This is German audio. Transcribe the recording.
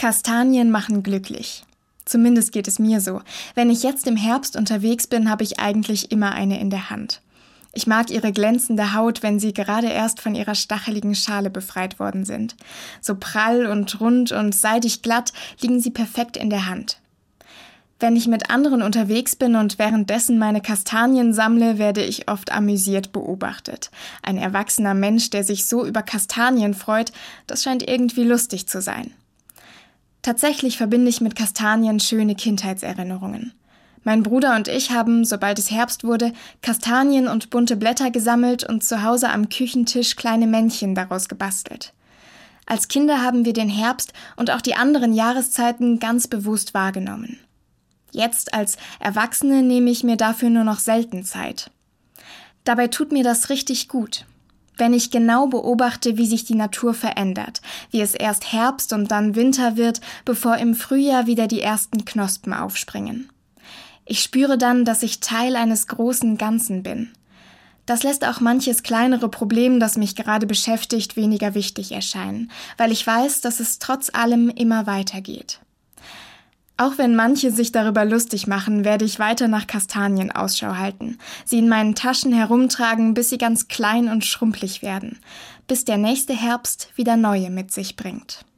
Kastanien machen glücklich. Zumindest geht es mir so. Wenn ich jetzt im Herbst unterwegs bin, habe ich eigentlich immer eine in der Hand. Ich mag ihre glänzende Haut, wenn sie gerade erst von ihrer stacheligen Schale befreit worden sind. So prall und rund und seidig glatt liegen sie perfekt in der Hand. Wenn ich mit anderen unterwegs bin und währenddessen meine Kastanien sammle, werde ich oft amüsiert beobachtet. Ein erwachsener Mensch, der sich so über Kastanien freut, das scheint irgendwie lustig zu sein. Tatsächlich verbinde ich mit Kastanien schöne Kindheitserinnerungen. Mein Bruder und ich haben, sobald es Herbst wurde, Kastanien und bunte Blätter gesammelt und zu Hause am Küchentisch kleine Männchen daraus gebastelt. Als Kinder haben wir den Herbst und auch die anderen Jahreszeiten ganz bewusst wahrgenommen. Jetzt als Erwachsene nehme ich mir dafür nur noch selten Zeit. Dabei tut mir das richtig gut wenn ich genau beobachte, wie sich die Natur verändert, wie es erst Herbst und dann Winter wird, bevor im Frühjahr wieder die ersten Knospen aufspringen. Ich spüre dann, dass ich Teil eines großen Ganzen bin. Das lässt auch manches kleinere Problem, das mich gerade beschäftigt, weniger wichtig erscheinen, weil ich weiß, dass es trotz allem immer weitergeht. Auch wenn manche sich darüber lustig machen, werde ich weiter nach Kastanien Ausschau halten, sie in meinen Taschen herumtragen, bis sie ganz klein und schrumpelig werden, bis der nächste Herbst wieder neue mit sich bringt.